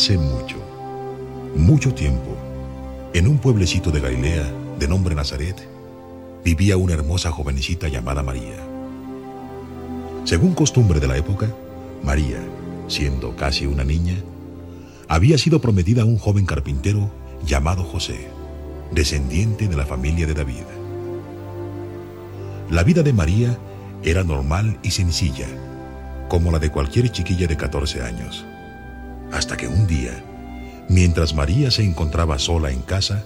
Hace mucho, mucho tiempo, en un pueblecito de Galilea de nombre Nazaret, vivía una hermosa jovencita llamada María. Según costumbre de la época, María, siendo casi una niña, había sido prometida a un joven carpintero llamado José, descendiente de la familia de David. La vida de María era normal y sencilla, como la de cualquier chiquilla de 14 años. Hasta que un día, mientras María se encontraba sola en casa,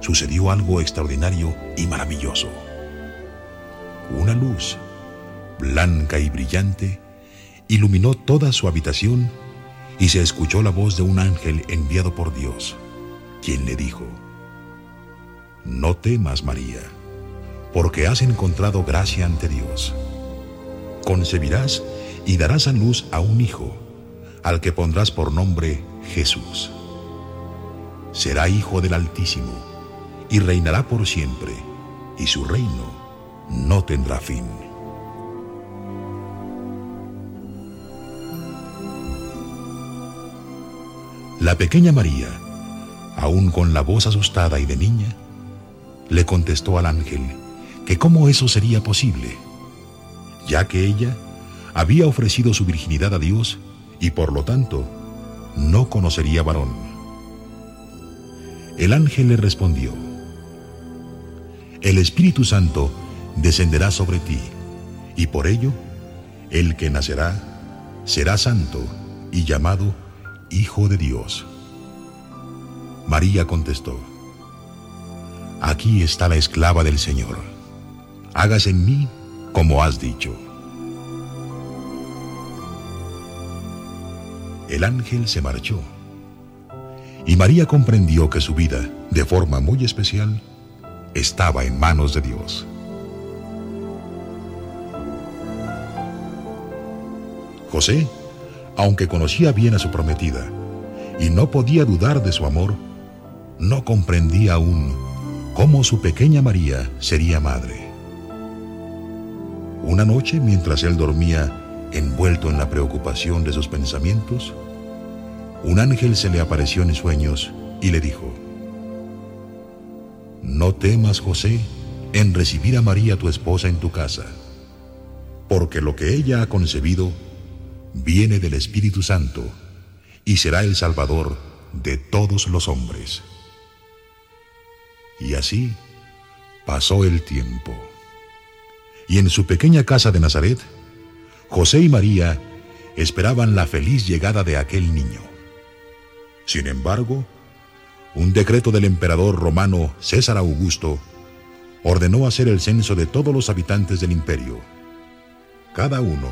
sucedió algo extraordinario y maravilloso. Una luz, blanca y brillante, iluminó toda su habitación y se escuchó la voz de un ángel enviado por Dios, quien le dijo, No temas, María, porque has encontrado gracia ante Dios. Concebirás y darás a luz a un hijo, al que pondrás por nombre Jesús. Será hijo del Altísimo, y reinará por siempre, y su reino no tendrá fin. La pequeña María, aún con la voz asustada y de niña, le contestó al ángel que cómo eso sería posible, ya que ella había ofrecido su virginidad a Dios y por lo tanto no conocería varón. El ángel le respondió, El Espíritu Santo descenderá sobre ti, y por ello el que nacerá será santo y llamado Hijo de Dios. María contestó, Aquí está la esclava del Señor, hágase en mí como has dicho. El ángel se marchó. Y María comprendió que su vida, de forma muy especial, estaba en manos de Dios. José, aunque conocía bien a su prometida y no podía dudar de su amor, no comprendía aún cómo su pequeña María sería madre. Una noche, mientras él dormía envuelto en la preocupación de sus pensamientos, un ángel se le apareció en sueños y le dijo, No temas, José, en recibir a María tu esposa en tu casa, porque lo que ella ha concebido viene del Espíritu Santo y será el Salvador de todos los hombres. Y así pasó el tiempo. Y en su pequeña casa de Nazaret, José y María esperaban la feliz llegada de aquel niño. Sin embargo, un decreto del emperador romano César Augusto ordenó hacer el censo de todos los habitantes del imperio. Cada uno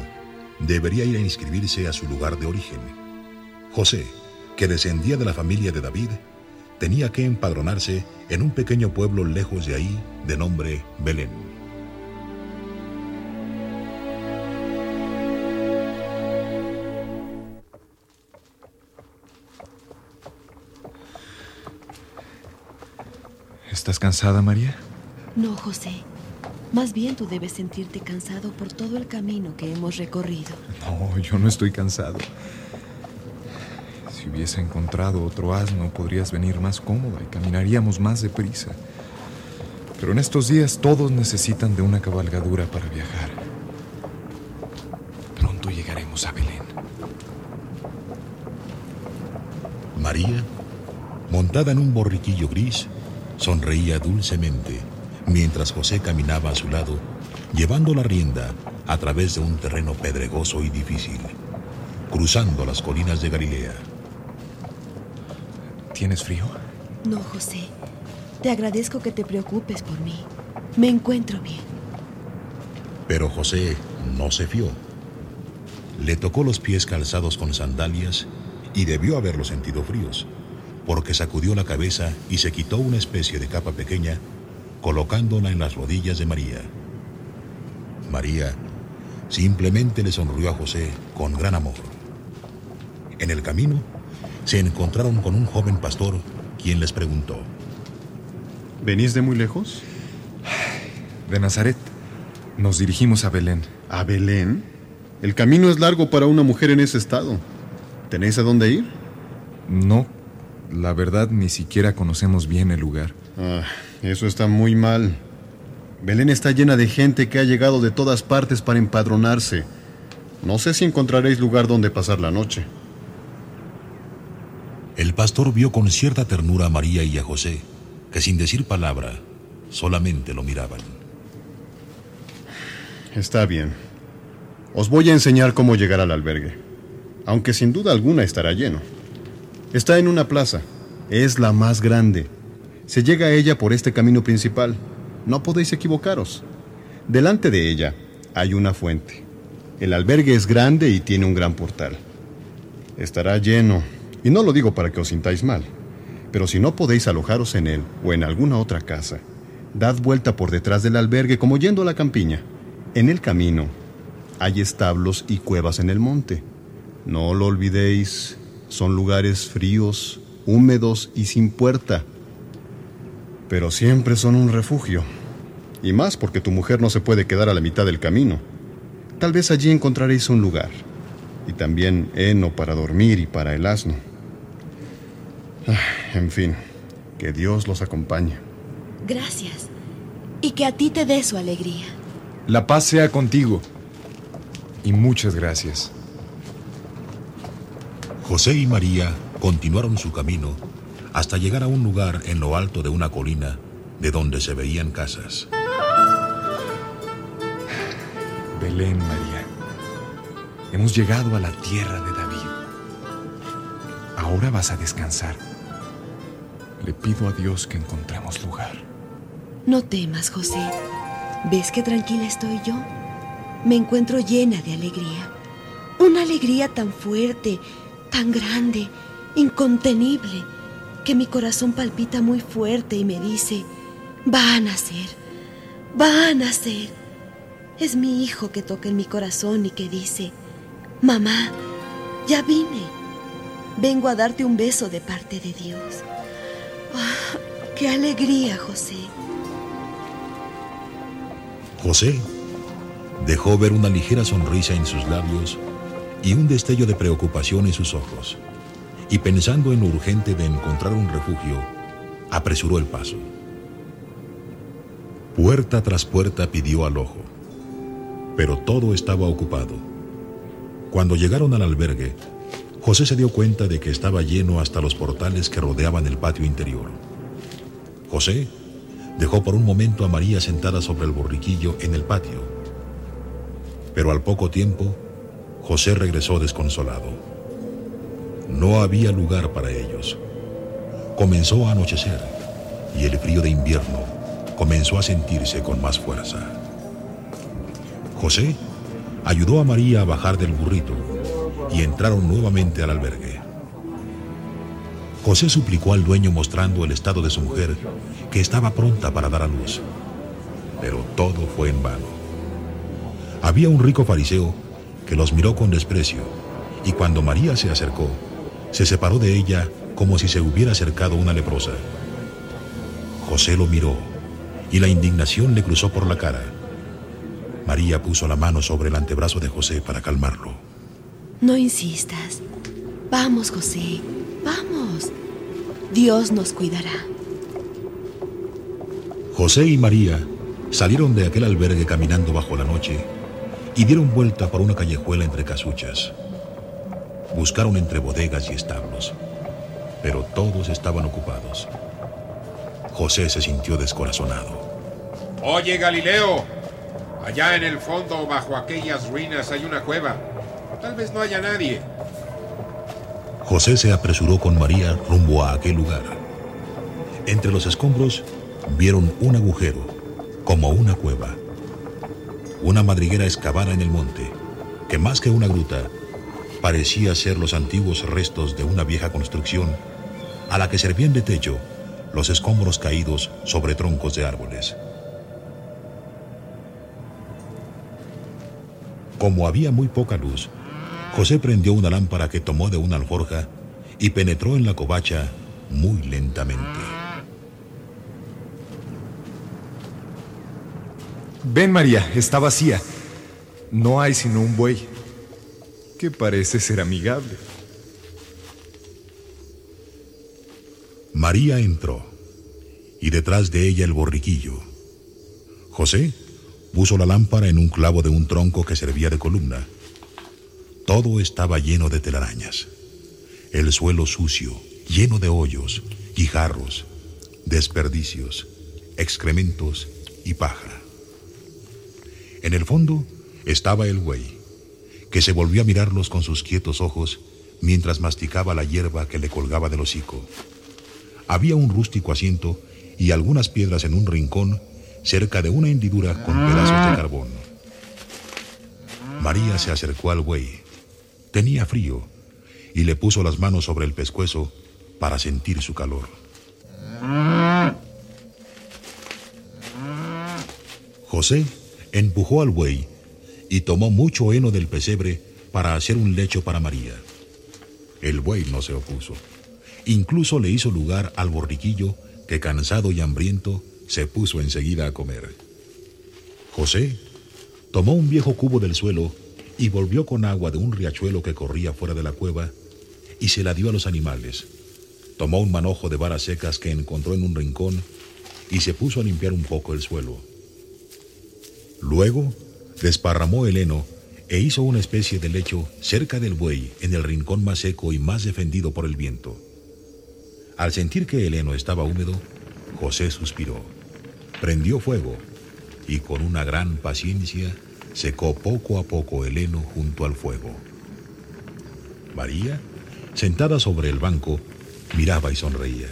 debería ir a inscribirse a su lugar de origen. José, que descendía de la familia de David, tenía que empadronarse en un pequeño pueblo lejos de ahí de nombre Belén. ¿Estás cansada, María? No, José. Más bien tú debes sentirte cansado por todo el camino que hemos recorrido. No, yo no estoy cansado. Si hubiese encontrado otro asno, podrías venir más cómoda y caminaríamos más deprisa. Pero en estos días todos necesitan de una cabalgadura para viajar. Pronto llegaremos a Belén. María, montada en un borriquillo gris, Sonreía dulcemente mientras José caminaba a su lado, llevando la rienda a través de un terreno pedregoso y difícil, cruzando las colinas de Galilea. ¿Tienes frío? No, José. Te agradezco que te preocupes por mí. Me encuentro bien. Pero José no se fió. Le tocó los pies calzados con sandalias y debió haberlos sentido fríos porque sacudió la cabeza y se quitó una especie de capa pequeña, colocándola en las rodillas de María. María simplemente le sonrió a José con gran amor. En el camino se encontraron con un joven pastor, quien les preguntó, ¿Venís de muy lejos? De Nazaret. Nos dirigimos a Belén. ¿A Belén? El camino es largo para una mujer en ese estado. ¿Tenéis a dónde ir? No, la verdad ni siquiera conocemos bien el lugar. Ah, eso está muy mal. Belén está llena de gente que ha llegado de todas partes para empadronarse. No sé si encontraréis lugar donde pasar la noche. El pastor vio con cierta ternura a María y a José, que sin decir palabra, solamente lo miraban. Está bien. Os voy a enseñar cómo llegar al albergue, aunque sin duda alguna estará lleno. Está en una plaza. Es la más grande. Se llega a ella por este camino principal. No podéis equivocaros. Delante de ella hay una fuente. El albergue es grande y tiene un gran portal. Estará lleno, y no lo digo para que os sintáis mal, pero si no podéis alojaros en él o en alguna otra casa, dad vuelta por detrás del albergue como yendo a la campiña. En el camino hay establos y cuevas en el monte. No lo olvidéis, son lugares fríos, húmedos y sin puerta. Pero siempre son un refugio. Y más porque tu mujer no se puede quedar a la mitad del camino. Tal vez allí encontraréis un lugar. Y también heno para dormir y para el asno. Ah, en fin, que Dios los acompañe. Gracias. Y que a ti te dé su alegría. La paz sea contigo. Y muchas gracias. José y María continuaron su camino hasta llegar a un lugar en lo alto de una colina de donde se veían casas. Belén, María. Hemos llegado a la tierra de David. Ahora vas a descansar. Le pido a Dios que encontremos lugar. No temas, José. ¿Ves qué tranquila estoy yo? Me encuentro llena de alegría. Una alegría tan fuerte, tan grande, incontenible, que mi corazón palpita muy fuerte y me dice, va a nacer, va a nacer. Es mi hijo que toca en mi corazón y que dice, mamá, ya vine. Vengo a darte un beso de parte de Dios. Ah, ¡Qué alegría, José! José dejó ver una ligera sonrisa en sus labios y un destello de preocupación en sus ojos. Y pensando en lo urgente de encontrar un refugio, apresuró el paso. Puerta tras puerta pidió al ojo pero todo estaba ocupado. Cuando llegaron al albergue, José se dio cuenta de que estaba lleno hasta los portales que rodeaban el patio interior. José dejó por un momento a María sentada sobre el borriquillo en el patio, pero al poco tiempo José regresó desconsolado. No había lugar para ellos. Comenzó a anochecer y el frío de invierno comenzó a sentirse con más fuerza. José ayudó a María a bajar del burrito y entraron nuevamente al albergue. José suplicó al dueño mostrando el estado de su mujer, que estaba pronta para dar a luz. Pero todo fue en vano. Había un rico fariseo que los miró con desprecio y cuando María se acercó, se separó de ella como si se hubiera acercado una leprosa. José lo miró y la indignación le cruzó por la cara. María puso la mano sobre el antebrazo de José para calmarlo. No insistas. Vamos, José. Vamos. Dios nos cuidará. José y María salieron de aquel albergue caminando bajo la noche y dieron vuelta por una callejuela entre casuchas. Buscaron entre bodegas y establos, pero todos estaban ocupados. José se sintió descorazonado. Oye, Galileo, Allá en el fondo, bajo aquellas ruinas, hay una cueva. Tal vez no haya nadie. José se apresuró con María rumbo a aquel lugar. Entre los escombros vieron un agujero, como una cueva. Una madriguera excavada en el monte, que más que una gruta, parecía ser los antiguos restos de una vieja construcción a la que servían de techo los escombros caídos sobre troncos de árboles. Como había muy poca luz, José prendió una lámpara que tomó de una alforja y penetró en la covacha muy lentamente. Ven, María, está vacía. No hay sino un buey, que parece ser amigable. María entró, y detrás de ella el borriquillo. José puso la lámpara en un clavo de un tronco que servía de columna. Todo estaba lleno de telarañas. El suelo sucio, lleno de hoyos, guijarros, desperdicios, excrementos y paja. En el fondo estaba el buey, que se volvió a mirarlos con sus quietos ojos mientras masticaba la hierba que le colgaba del hocico. Había un rústico asiento y algunas piedras en un rincón cerca de una hendidura con pedazos de carbón. María se acercó al buey. Tenía frío y le puso las manos sobre el pescuezo para sentir su calor. José empujó al buey y tomó mucho heno del pesebre para hacer un lecho para María. El buey no se opuso. Incluso le hizo lugar al borriquillo que, cansado y hambriento, se puso enseguida a comer. José tomó un viejo cubo del suelo y volvió con agua de un riachuelo que corría fuera de la cueva y se la dio a los animales. Tomó un manojo de varas secas que encontró en un rincón y se puso a limpiar un poco el suelo. Luego desparramó el heno e hizo una especie de lecho cerca del buey en el rincón más seco y más defendido por el viento. Al sentir que el heno estaba húmedo, José suspiró, prendió fuego y con una gran paciencia secó poco a poco el heno junto al fuego. María, sentada sobre el banco, miraba y sonreía.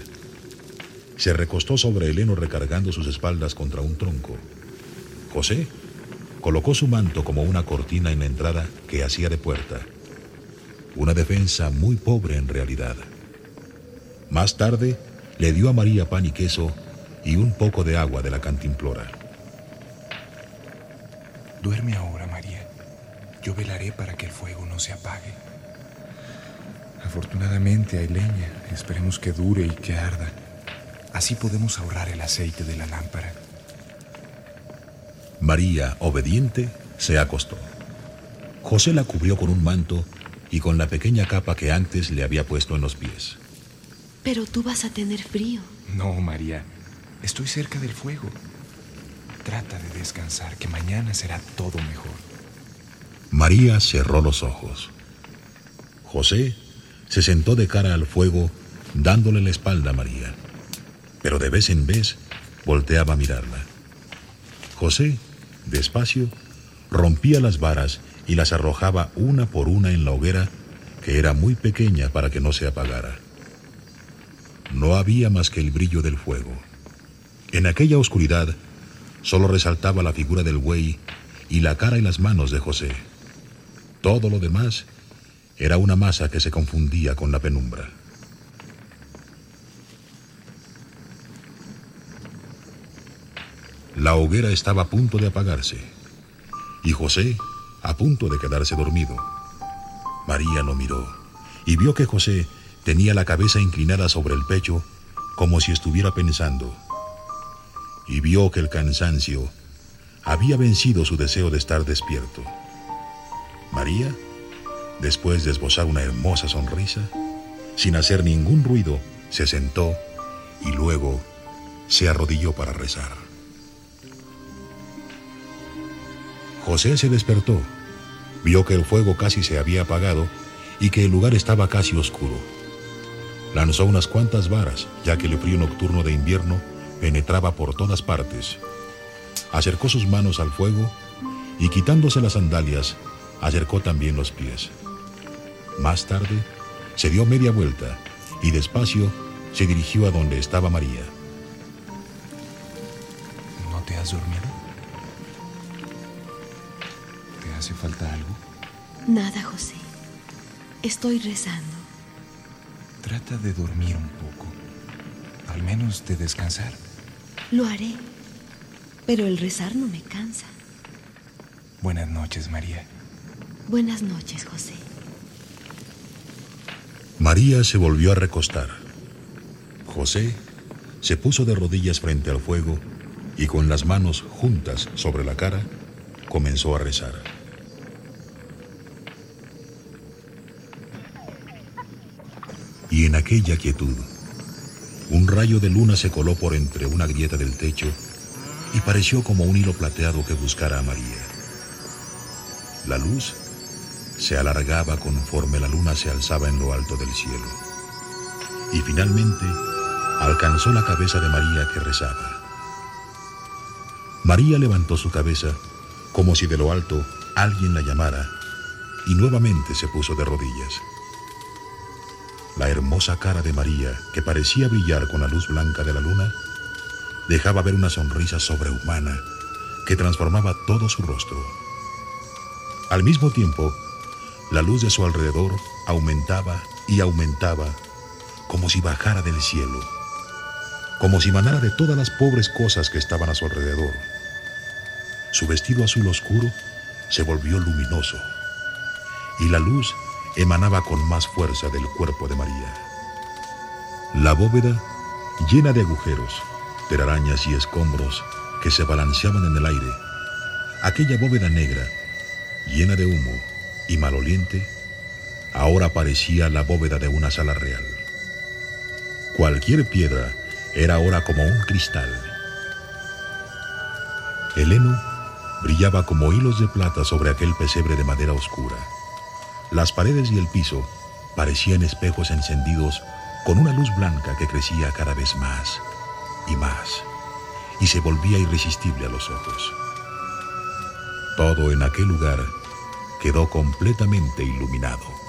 Se recostó sobre el heno recargando sus espaldas contra un tronco. José colocó su manto como una cortina en la entrada que hacía de puerta. Una defensa muy pobre en realidad. Más tarde, le dio a María pan y queso y un poco de agua de la cantimplora. Duerme ahora, María. Yo velaré para que el fuego no se apague. Afortunadamente hay leña. Esperemos que dure y que arda. Así podemos ahorrar el aceite de la lámpara. María, obediente, se acostó. José la cubrió con un manto y con la pequeña capa que antes le había puesto en los pies. Pero tú vas a tener frío. No, María. Estoy cerca del fuego. Trata de descansar, que mañana será todo mejor. María cerró los ojos. José se sentó de cara al fuego, dándole la espalda a María. Pero de vez en vez volteaba a mirarla. José, despacio, rompía las varas y las arrojaba una por una en la hoguera, que era muy pequeña para que no se apagara. No había más que el brillo del fuego. En aquella oscuridad solo resaltaba la figura del buey y la cara y las manos de José. Todo lo demás era una masa que se confundía con la penumbra. La hoguera estaba a punto de apagarse y José a punto de quedarse dormido. María lo miró y vio que José tenía la cabeza inclinada sobre el pecho como si estuviera pensando. Y vio que el cansancio había vencido su deseo de estar despierto. María, después de esbozar una hermosa sonrisa, sin hacer ningún ruido, se sentó y luego se arrodilló para rezar. José se despertó, vio que el fuego casi se había apagado y que el lugar estaba casi oscuro. Lanzó unas cuantas varas, ya que el frío nocturno de invierno penetraba por todas partes. Acercó sus manos al fuego y quitándose las sandalias, acercó también los pies. Más tarde, se dio media vuelta y despacio se dirigió a donde estaba María. ¿No te has dormido? Hace falta algo? Nada, José. Estoy rezando. Trata de dormir un poco. Al menos de descansar. Lo haré. Pero el rezar no me cansa. Buenas noches, María. Buenas noches, José. María se volvió a recostar. José se puso de rodillas frente al fuego y con las manos juntas sobre la cara comenzó a rezar. Aquella quietud, Un rayo de luna se coló por entre una grieta del techo y pareció como un hilo plateado que buscara a María. La luz se alargaba conforme la luna se alzaba en lo alto del cielo. Y finalmente alcanzó la cabeza de María que rezaba. María levantó su cabeza como si de lo alto alguien la llamara y nuevamente se puso de rodillas. La hermosa cara de María, que parecía brillar con la luz blanca de la luna, dejaba ver una sonrisa sobrehumana que transformaba todo su rostro. Al mismo tiempo, la luz de su alrededor aumentaba y aumentaba como si bajara del cielo, como si manara de todas las pobres cosas que estaban a su alrededor. Su vestido azul oscuro se volvió luminoso y la luz emanaba con más fuerza del cuerpo de María. La bóveda, llena de agujeros, telarañas y escombros que se balanceaban en el aire, aquella bóveda negra, llena de humo y maloliente, ahora parecía la bóveda de una sala real. Cualquier piedra era ahora como un cristal. El heno brillaba como hilos de plata sobre aquel pesebre de madera oscura. Las paredes y el piso parecían espejos encendidos con una luz blanca que crecía cada vez más y más y se volvía irresistible a los ojos. Todo en aquel lugar quedó completamente iluminado.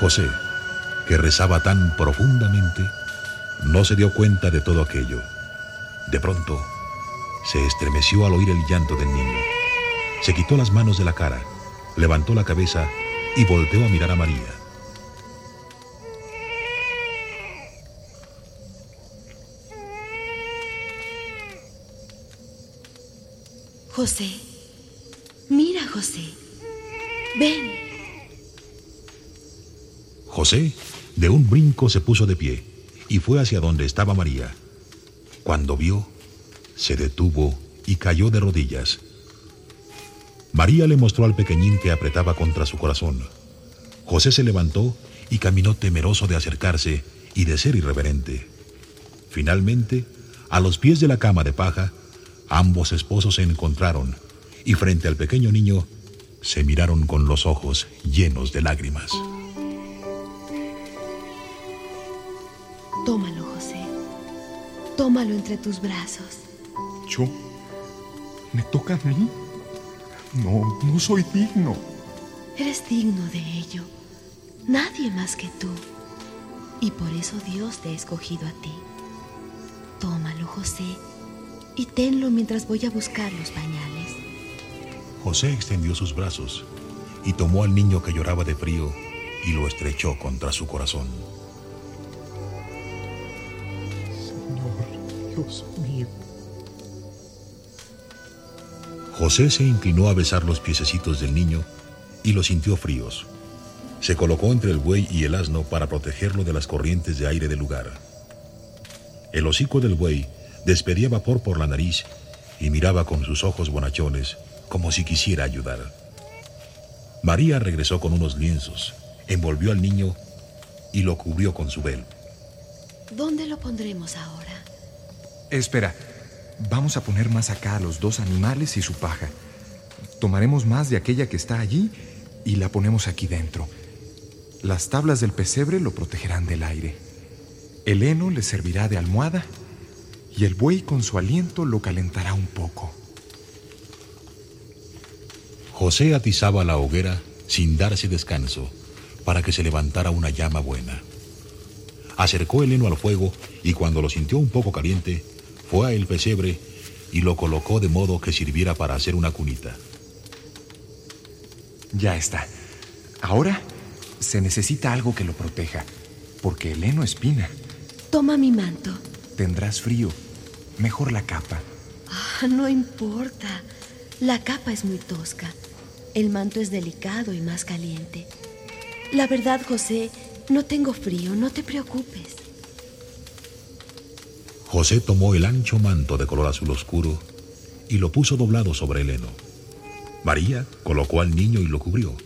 José, que rezaba tan profundamente, no se dio cuenta de todo aquello. De pronto, se estremeció al oír el llanto del niño. Se quitó las manos de la cara, levantó la cabeza y volteó a mirar a María. José, mira José, ven. José, de un brinco, se puso de pie y fue hacia donde estaba María. Cuando vio, se detuvo y cayó de rodillas. María le mostró al pequeñín que apretaba contra su corazón. José se levantó y caminó temeroso de acercarse y de ser irreverente. Finalmente, a los pies de la cama de paja, ambos esposos se encontraron y frente al pequeño niño se miraron con los ojos llenos de lágrimas. Tómalo entre tus brazos. ¿Yo? ¿Me toca a mí? No, no soy digno. Eres digno de ello. Nadie más que tú. Y por eso Dios te ha escogido a ti. Tómalo, José, y tenlo mientras voy a buscar los pañales. José extendió sus brazos y tomó al niño que lloraba de frío y lo estrechó contra su corazón. Dios mío. José se inclinó a besar los piececitos del niño y los sintió fríos. Se colocó entre el buey y el asno para protegerlo de las corrientes de aire del lugar. El hocico del buey despedía vapor por la nariz y miraba con sus ojos bonachones como si quisiera ayudar. María regresó con unos lienzos, envolvió al niño y lo cubrió con su velo. ¿Dónde lo pondremos ahora? Espera, vamos a poner más acá a los dos animales y su paja. Tomaremos más de aquella que está allí y la ponemos aquí dentro. Las tablas del pesebre lo protegerán del aire. El heno le servirá de almohada y el buey con su aliento lo calentará un poco. José atizaba la hoguera sin darse descanso para que se levantara una llama buena. Acercó el heno al fuego y cuando lo sintió un poco caliente, fue a el pesebre y lo colocó de modo que sirviera para hacer una cunita. Ya está. Ahora se necesita algo que lo proteja, porque el heno espina. Toma mi manto. Tendrás frío. Mejor la capa. Ah, no importa. La capa es muy tosca. El manto es delicado y más caliente. La verdad, José, no tengo frío, no te preocupes. José tomó el ancho manto de color azul oscuro y lo puso doblado sobre el heno. María colocó al niño y lo cubrió.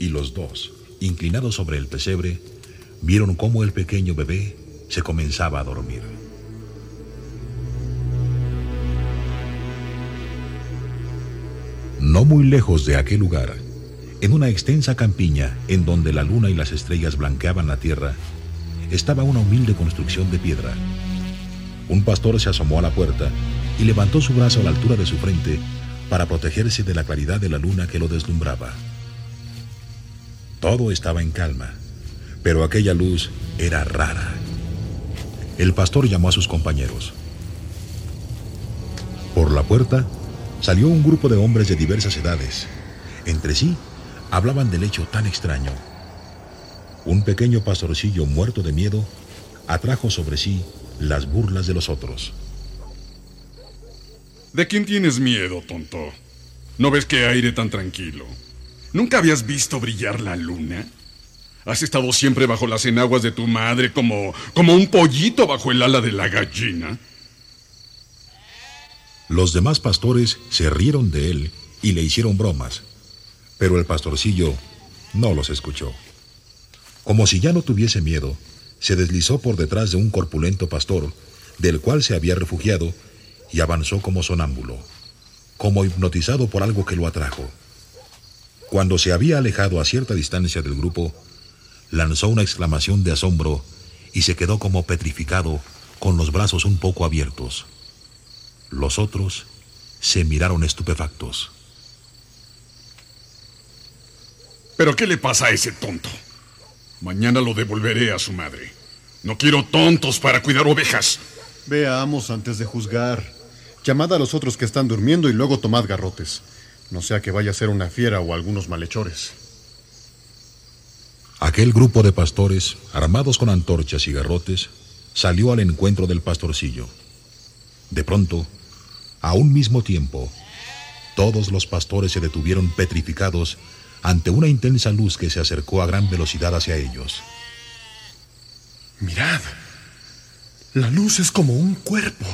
Y los dos, inclinados sobre el pesebre, vieron cómo el pequeño bebé se comenzaba a dormir. No muy lejos de aquel lugar, en una extensa campiña en donde la luna y las estrellas blanqueaban la tierra, estaba una humilde construcción de piedra. Un pastor se asomó a la puerta y levantó su brazo a la altura de su frente para protegerse de la claridad de la luna que lo deslumbraba. Todo estaba en calma, pero aquella luz era rara. El pastor llamó a sus compañeros. Por la puerta salió un grupo de hombres de diversas edades. Entre sí hablaban del hecho tan extraño. Un pequeño pastorcillo muerto de miedo atrajo sobre sí las burlas de los otros. ¿De quién tienes miedo, tonto? ¿No ves qué aire tan tranquilo? ¿Nunca habías visto brillar la luna? ¿Has estado siempre bajo las enaguas de tu madre como, como un pollito bajo el ala de la gallina? Los demás pastores se rieron de él y le hicieron bromas, pero el pastorcillo no los escuchó. Como si ya no tuviese miedo, se deslizó por detrás de un corpulento pastor, del cual se había refugiado, y avanzó como sonámbulo, como hipnotizado por algo que lo atrajo. Cuando se había alejado a cierta distancia del grupo, lanzó una exclamación de asombro y se quedó como petrificado con los brazos un poco abiertos. Los otros se miraron estupefactos. ¿Pero qué le pasa a ese tonto? Mañana lo devolveré a su madre. No quiero tontos para cuidar ovejas. Veamos antes de juzgar. Llamad a los otros que están durmiendo y luego tomad garrotes. No sea que vaya a ser una fiera o algunos malhechores. Aquel grupo de pastores, armados con antorchas y garrotes, salió al encuentro del pastorcillo. De pronto, a un mismo tiempo, todos los pastores se detuvieron petrificados ante una intensa luz que se acercó a gran velocidad hacia ellos. Mirad, la luz es como un cuerpo.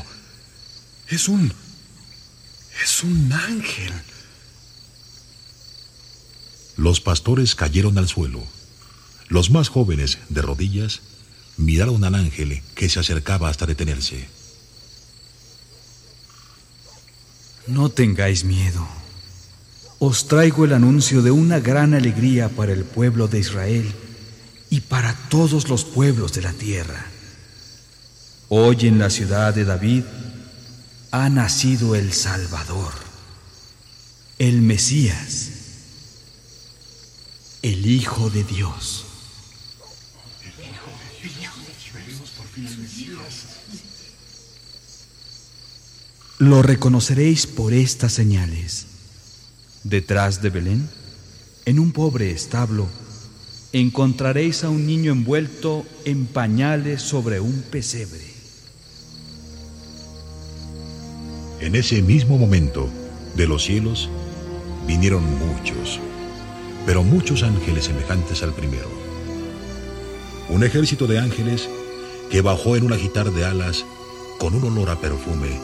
Es un... es un ángel. Los pastores cayeron al suelo. Los más jóvenes, de rodillas, miraron al ángel que se acercaba hasta detenerse. No tengáis miedo. Os traigo el anuncio de una gran alegría para el pueblo de Israel y para todos los pueblos de la tierra. Hoy en la ciudad de David ha nacido el Salvador, el Mesías, el Hijo de Dios. Lo reconoceréis por estas señales. Detrás de Belén, en un pobre establo, encontraréis a un niño envuelto en pañales sobre un pesebre. En ese mismo momento, de los cielos, vinieron muchos, pero muchos ángeles semejantes al primero. Un ejército de ángeles que bajó en un agitar de alas con un olor a perfume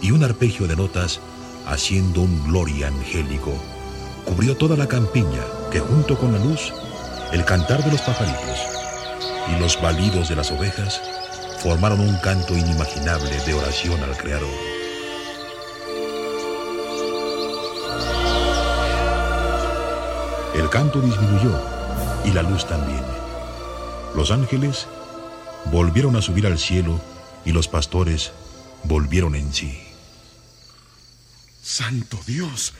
y un arpegio de notas haciendo un gloria angélico, cubrió toda la campiña que junto con la luz, el cantar de los pajaritos y los balidos de las ovejas formaron un canto inimaginable de oración al Creador. El canto disminuyó y la luz también. Los ángeles volvieron a subir al cielo y los pastores volvieron en sí. Santo Dios.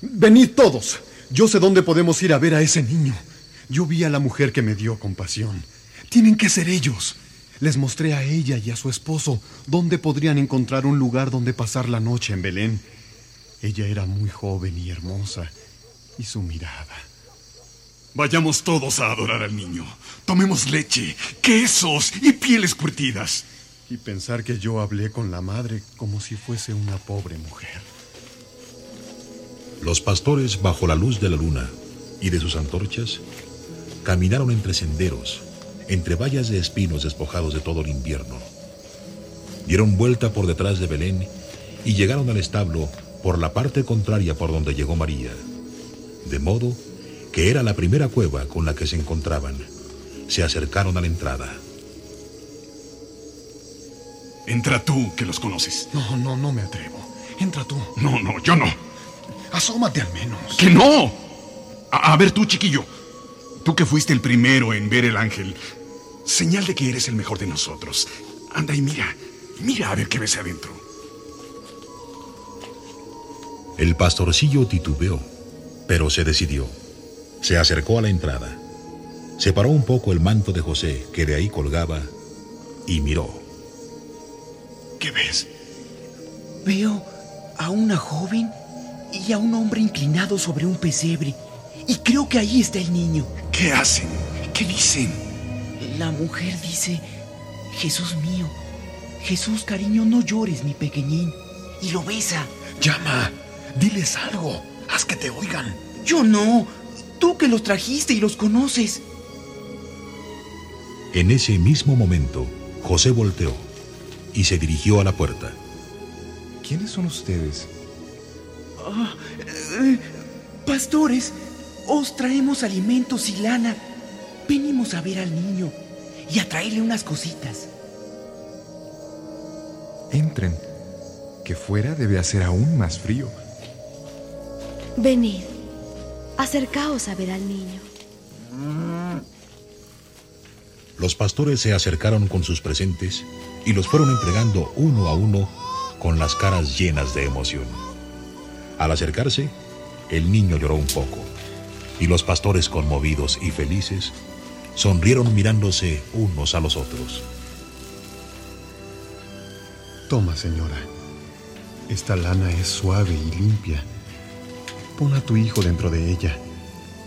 Venid todos. Yo sé dónde podemos ir a ver a ese niño. Yo vi a la mujer que me dio compasión. Tienen que ser ellos. Les mostré a ella y a su esposo dónde podrían encontrar un lugar donde pasar la noche en Belén. Ella era muy joven y hermosa, y su mirada. Vayamos todos a adorar al niño. Tomemos leche, quesos y pieles curtidas. Y pensar que yo hablé con la madre como si fuese una pobre mujer. Los pastores, bajo la luz de la luna y de sus antorchas, caminaron entre senderos, entre vallas de espinos despojados de todo el invierno. Dieron vuelta por detrás de Belén y llegaron al establo por la parte contraria por donde llegó María. De modo que era la primera cueva con la que se encontraban. Se acercaron a la entrada. Entra tú, que los conoces. No, no, no me atrevo. Entra tú. No, no, yo no. Asómate al menos. ¡Que no! A, a ver tú, chiquillo. Tú que fuiste el primero en ver el ángel. Señal de que eres el mejor de nosotros. Anda y mira. Mira a ver qué ves adentro. El pastorcillo titubeó, pero se decidió. Se acercó a la entrada. Separó un poco el manto de José que de ahí colgaba y miró. ¿Qué ves? Veo a una joven y a un hombre inclinado sobre un pesebre. Y creo que ahí está el niño. ¿Qué hacen? ¿Qué dicen? La mujer dice, Jesús mío, Jesús cariño, no llores, mi pequeñín. Y lo besa. Llama. Diles algo. Haz que te oigan. Yo no. Tú que los trajiste y los conoces. En ese mismo momento, José volteó y se dirigió a la puerta. ¿Quiénes son ustedes? Ah, eh, pastores, os traemos alimentos y lana. Venimos a ver al niño y a traerle unas cositas. Entren, que fuera debe hacer aún más frío. Venid, acercaos a ver al niño. Los pastores se acercaron con sus presentes y los fueron entregando uno a uno con las caras llenas de emoción. Al acercarse, el niño lloró un poco y los pastores conmovidos y felices sonrieron mirándose unos a los otros. Toma, señora. Esta lana es suave y limpia. Pon a tu hijo dentro de ella.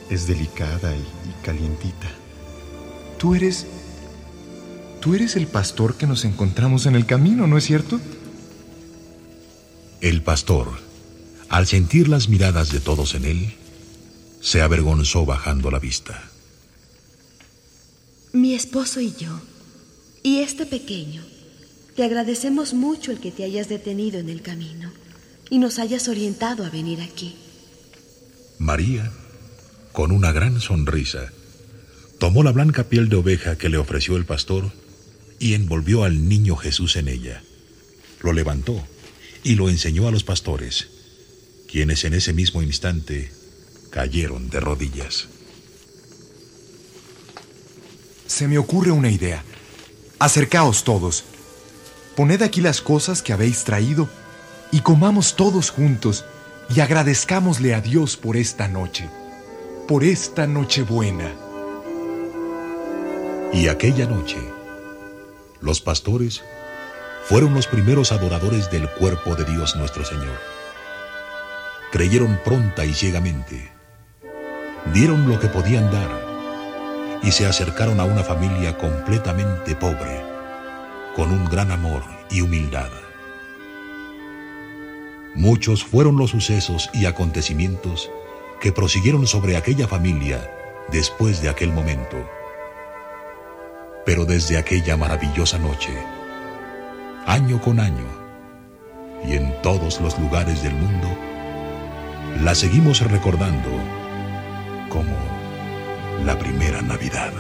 Es delicada y, y calientita. Tú eres... Tú eres el pastor que nos encontramos en el camino, ¿no es cierto? El pastor, al sentir las miradas de todos en él, se avergonzó bajando la vista. Mi esposo y yo, y este pequeño, te agradecemos mucho el que te hayas detenido en el camino y nos hayas orientado a venir aquí. María, con una gran sonrisa, tomó la blanca piel de oveja que le ofreció el pastor y envolvió al niño Jesús en ella. Lo levantó y lo enseñó a los pastores, quienes en ese mismo instante cayeron de rodillas. Se me ocurre una idea. Acercaos todos. Poned aquí las cosas que habéis traído y comamos todos juntos y agradezcámosle a Dios por esta noche, por esta noche buena. Y aquella noche, los pastores fueron los primeros adoradores del cuerpo de Dios nuestro Señor. Creyeron pronta y ciegamente, dieron lo que podían dar y se acercaron a una familia completamente pobre, con un gran amor y humildad. Muchos fueron los sucesos y acontecimientos que prosiguieron sobre aquella familia después de aquel momento. Pero desde aquella maravillosa noche, año con año, y en todos los lugares del mundo, la seguimos recordando como la primera Navidad.